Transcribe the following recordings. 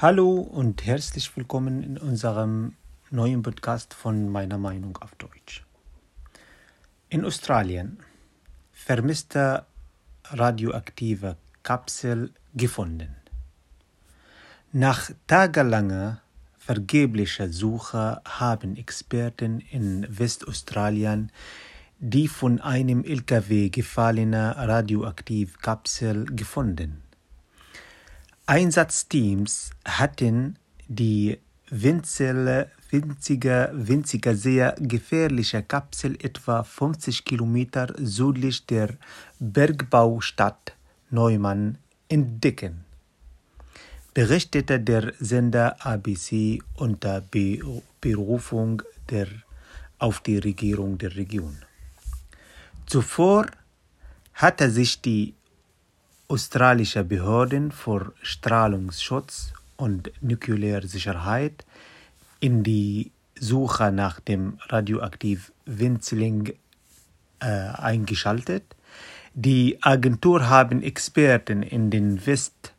Hallo und herzlich willkommen in unserem neuen Podcast von meiner Meinung auf Deutsch. In Australien vermisste radioaktive Kapsel gefunden. Nach tagelanger vergeblicher Suche haben Experten in Westaustralien die von einem LKW gefallene radioaktive Kapsel gefunden. Einsatzteams hatten die winzige, winzige, sehr gefährliche Kapsel etwa 50 Kilometer südlich der Bergbaustadt Neumann entdecken, berichtete der Sender ABC unter Berufung der, auf die Regierung der Region. Zuvor hatte sich die australische Behörden für Strahlungsschutz und Nuklearsicherheit in die Suche nach dem radioaktiven Winzling äh, eingeschaltet. Die Agentur haben Experten in den, West,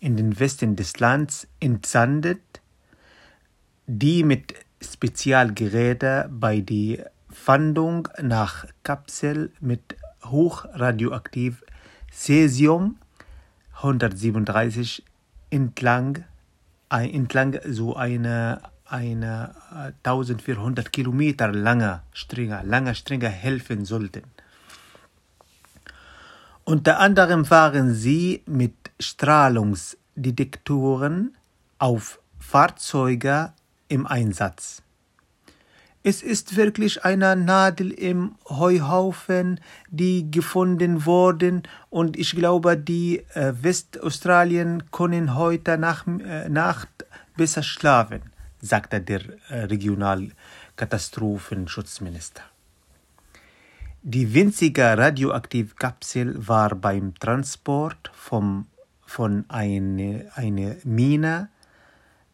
in den Westen des Landes entsandet, die mit Spezialgeräten bei der Fahndung nach Kapsel mit hochradioaktiv Cäsium 137 entlang, entlang so eine, eine 1400 Kilometer lange Strecke, lange Strecke helfen sollten. Unter anderem waren sie mit Strahlungsdetektoren auf Fahrzeuge im Einsatz. Es ist wirklich eine Nadel im Heuhaufen, die gefunden worden und ich glaube, die äh, Westaustralien können heute nach, äh, Nacht besser schlafen, sagte der äh, Regionalkatastrophenschutzminister. Die winzige Radioaktivkapsel war beim Transport vom, von einer eine Mine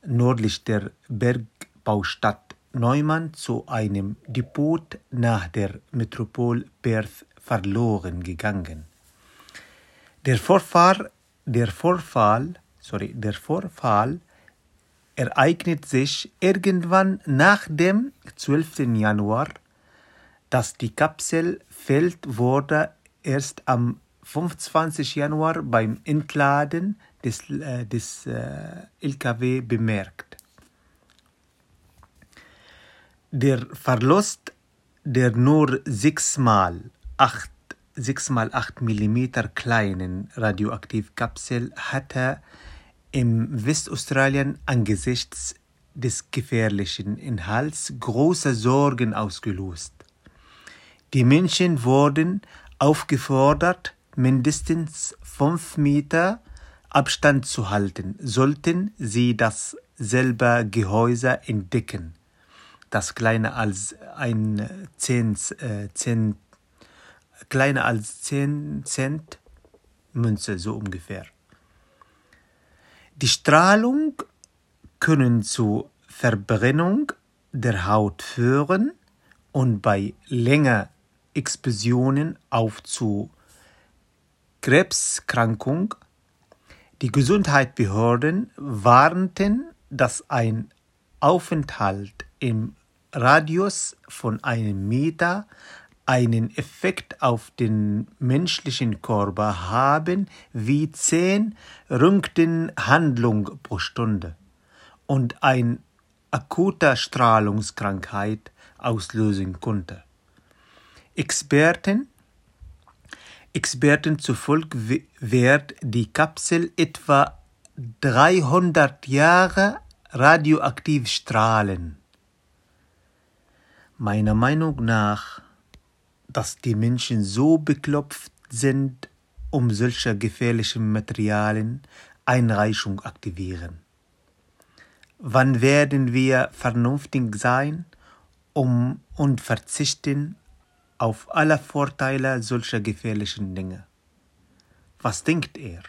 nördlich der Bergbaustadt Neumann zu einem Depot nach der Metropol Perth verloren gegangen. Der Vorfall, der Vorfall, sorry, der Vorfall ereignet sich irgendwann nach dem 12. Januar. Dass die Kapsel fällt, wurde erst am 25. Januar beim Entladen des, äh, des äh, LKW bemerkt. Der Verlust der nur 6 mal 8, 6 mal 8 mm kleinen Radioaktivkapsel hatte im Westaustralien angesichts des gefährlichen Inhalts große Sorgen ausgelöst. Die Menschen wurden aufgefordert, mindestens 5 Meter Abstand zu halten, sollten sie dasselbe Gehäuse entdecken das kleiner als ein Cent, äh, Cent, kleiner als 10 Cent Münze, so ungefähr. Die Strahlung können zu Verbrennung der Haut führen und bei länger Explosionen auch zu Krebskrankung. Die Gesundheitsbehörden warnten, dass ein Aufenthalt im Radius von einem Meter einen Effekt auf den menschlichen Körper haben wie zehn Röntgenhandlungen pro Stunde und eine akute Strahlungskrankheit auslösen konnte. Experten Experten zufolge wird die Kapsel etwa 300 Jahre radioaktiv strahlen. Meiner Meinung nach, dass die Menschen so beklopft sind, um solche gefährlichen Materialien Einreichung aktivieren. Wann werden wir vernünftig sein um, und verzichten auf alle Vorteile solcher gefährlichen Dinge? Was denkt er?